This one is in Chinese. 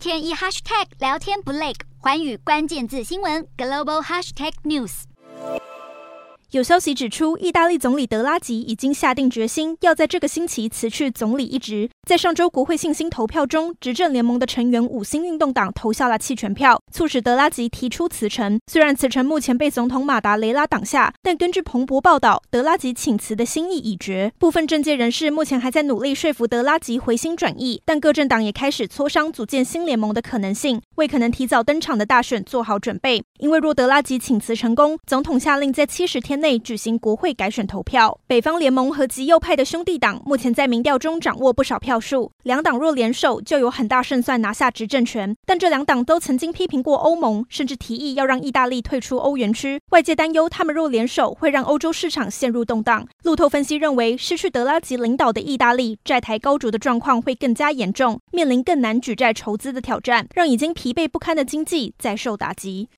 天一 hashtag 聊天不累，环宇关键字新闻 global hashtag news。有消息指出，意大利总理德拉吉已经下定决心，要在这个星期辞去总理一职。在上周国会信心投票中，执政联盟的成员五星运动党投下了弃权票，促使德拉吉提出辞呈。虽然辞呈目前被总统马达雷拉挡下，但根据彭博报道，德拉吉请辞的心意已决。部分政界人士目前还在努力说服德拉吉回心转意，但各政党也开始磋商组建新联盟的可能性，为可能提早登场的大选做好准备。因为若德拉吉请辞成功，总统下令在七十天内举行国会改选投票。北方联盟和极右派的兄弟党目前在民调中掌握不少票数，两党若联手，就有很大胜算拿下执政权。但这两党都曾经批评过欧盟，甚至提议要让意大利退出欧元区。外界担忧他们若联手，会让欧洲市场陷入动荡。路透分析认为，失去德拉吉领导的意大利，债台高筑的状况会更加严重，面临更难举债筹资的挑战，让已经疲惫不堪的经济再受打击。